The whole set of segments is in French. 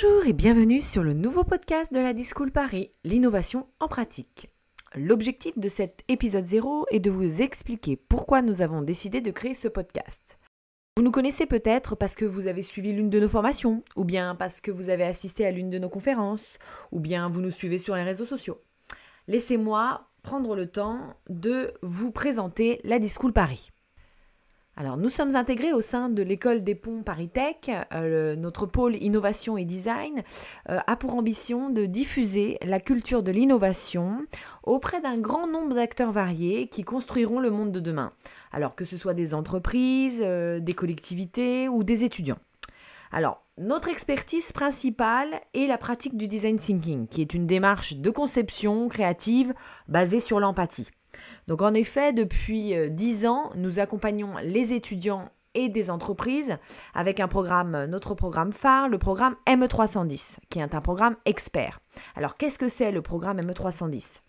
Bonjour et bienvenue sur le nouveau podcast de la Discool Paris, l'innovation en pratique. L'objectif de cet épisode 0 est de vous expliquer pourquoi nous avons décidé de créer ce podcast. Vous nous connaissez peut-être parce que vous avez suivi l'une de nos formations, ou bien parce que vous avez assisté à l'une de nos conférences, ou bien vous nous suivez sur les réseaux sociaux. Laissez-moi prendre le temps de vous présenter la Discool Paris. Alors, nous sommes intégrés au sein de l'école des ponts Paris Tech. Euh, notre pôle innovation et design euh, a pour ambition de diffuser la culture de l'innovation auprès d'un grand nombre d'acteurs variés qui construiront le monde de demain. Alors que ce soit des entreprises, euh, des collectivités ou des étudiants. Alors, notre expertise principale est la pratique du design thinking, qui est une démarche de conception créative basée sur l'empathie. Donc en effet, depuis 10 euh, ans, nous accompagnons les étudiants et des entreprises avec un programme, notre programme phare, le programme ME310, qui est un programme expert. Alors qu'est-ce que c'est le programme ME310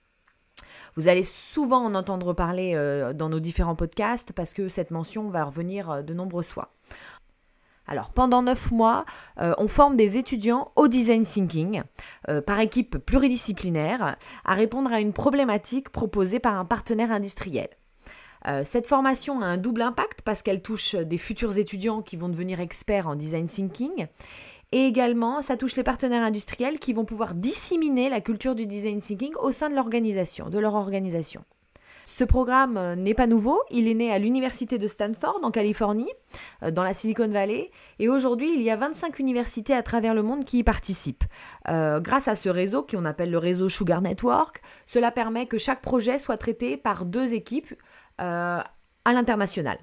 vous allez souvent en entendre parler euh, dans nos différents podcasts parce que cette mention va revenir euh, de nombreuses fois. Alors pendant neuf mois, euh, on forme des étudiants au design thinking euh, par équipe pluridisciplinaire à répondre à une problématique proposée par un partenaire industriel. Euh, cette formation a un double impact parce qu'elle touche des futurs étudiants qui vont devenir experts en design thinking et également ça touche les partenaires industriels qui vont pouvoir disséminer la culture du design thinking au sein de l'organisation, de leur organisation. Ce programme euh, n'est pas nouveau, il est né à l'université de Stanford en Californie, euh, dans la Silicon Valley, et aujourd'hui il y a 25 universités à travers le monde qui y participent. Euh, grâce à ce réseau, qu'on appelle le réseau Sugar Network, cela permet que chaque projet soit traité par deux équipes à l'international.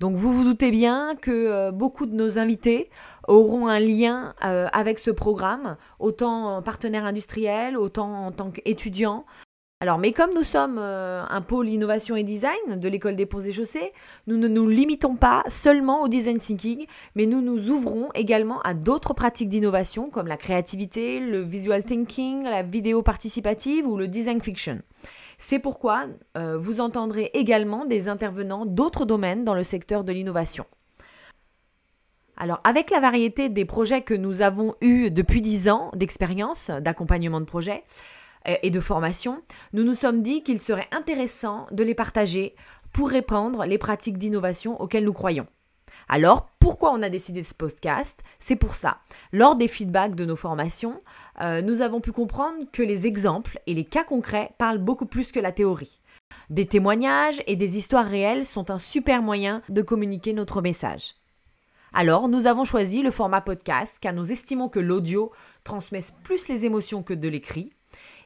Donc vous vous doutez bien que beaucoup de nos invités auront un lien avec ce programme, autant en partenaire industriel, autant en tant qu'étudiant, alors, mais comme nous sommes euh, un pôle innovation et design de l'école des ponts et chaussées, nous ne nous limitons pas seulement au design thinking, mais nous nous ouvrons également à d'autres pratiques d'innovation comme la créativité, le visual thinking, la vidéo participative ou le design fiction. C'est pourquoi euh, vous entendrez également des intervenants d'autres domaines dans le secteur de l'innovation. Alors, avec la variété des projets que nous avons eus depuis 10 ans d'expérience, d'accompagnement de projets, et de formation, nous nous sommes dit qu'il serait intéressant de les partager pour répandre les pratiques d'innovation auxquelles nous croyons. Alors, pourquoi on a décidé ce podcast? C'est pour ça. Lors des feedbacks de nos formations, euh, nous avons pu comprendre que les exemples et les cas concrets parlent beaucoup plus que la théorie. Des témoignages et des histoires réelles sont un super moyen de communiquer notre message. Alors, nous avons choisi le format podcast car nous estimons que l'audio transmet plus les émotions que de l'écrit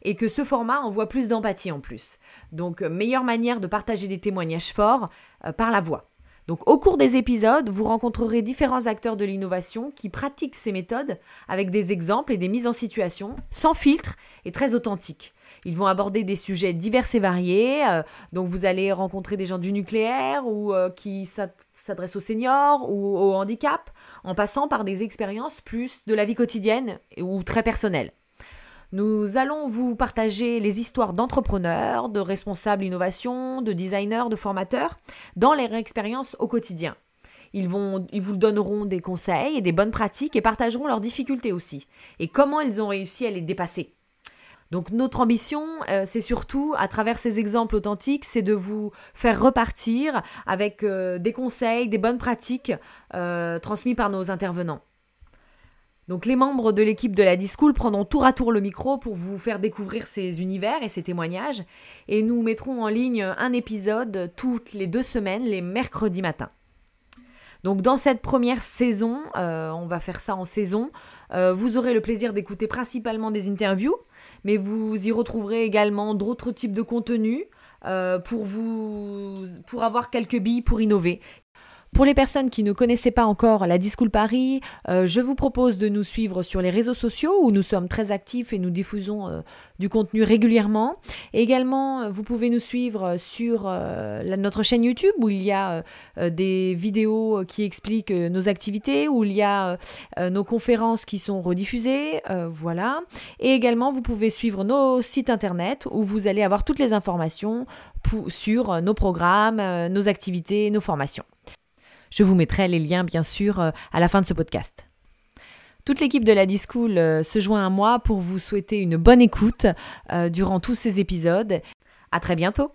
et que ce format envoie plus d'empathie en plus. Donc, euh, meilleure manière de partager des témoignages forts euh, par la voix. Donc au cours des épisodes, vous rencontrerez différents acteurs de l'innovation qui pratiquent ces méthodes avec des exemples et des mises en situation, sans filtre et très authentiques. Ils vont aborder des sujets divers et variés, euh, donc vous allez rencontrer des gens du nucléaire ou qui s'adressent aux seniors ou au handicap, en passant par des expériences plus de la vie quotidienne ou très personnelles. Nous allons vous partager les histoires d'entrepreneurs, de responsables innovation, de designers, de formateurs dans leur expérience au quotidien. Ils, vont, ils vous donneront des conseils et des bonnes pratiques et partageront leurs difficultés aussi et comment ils ont réussi à les dépasser. Donc notre ambition, euh, c'est surtout, à travers ces exemples authentiques, c'est de vous faire repartir avec euh, des conseils, des bonnes pratiques euh, transmis par nos intervenants. Donc les membres de l'équipe de la Discool prendront tour à tour le micro pour vous faire découvrir ces univers et ces témoignages. Et nous mettrons en ligne un épisode toutes les deux semaines, les mercredis matins. Donc dans cette première saison, euh, on va faire ça en saison, euh, vous aurez le plaisir d'écouter principalement des interviews, mais vous y retrouverez également d'autres types de contenus euh, pour, vous, pour avoir quelques billes pour innover. Pour les personnes qui ne connaissaient pas encore la Discool Paris, euh, je vous propose de nous suivre sur les réseaux sociaux où nous sommes très actifs et nous diffusons euh, du contenu régulièrement. également, euh, vous pouvez nous suivre sur notre chaîne YouTube où il y a des vidéos qui expliquent nos activités, où il y a nos conférences qui sont rediffusées. voilà. Et également, vous pouvez suivre nos sites internet où vous allez avoir toutes les informations sur nos programmes, nos activités, nos formations. Je vous mettrai les liens bien sûr euh, à la fin de ce podcast. Toute l'équipe de la Discool euh, se joint à moi pour vous souhaiter une bonne écoute euh, durant tous ces épisodes. À très bientôt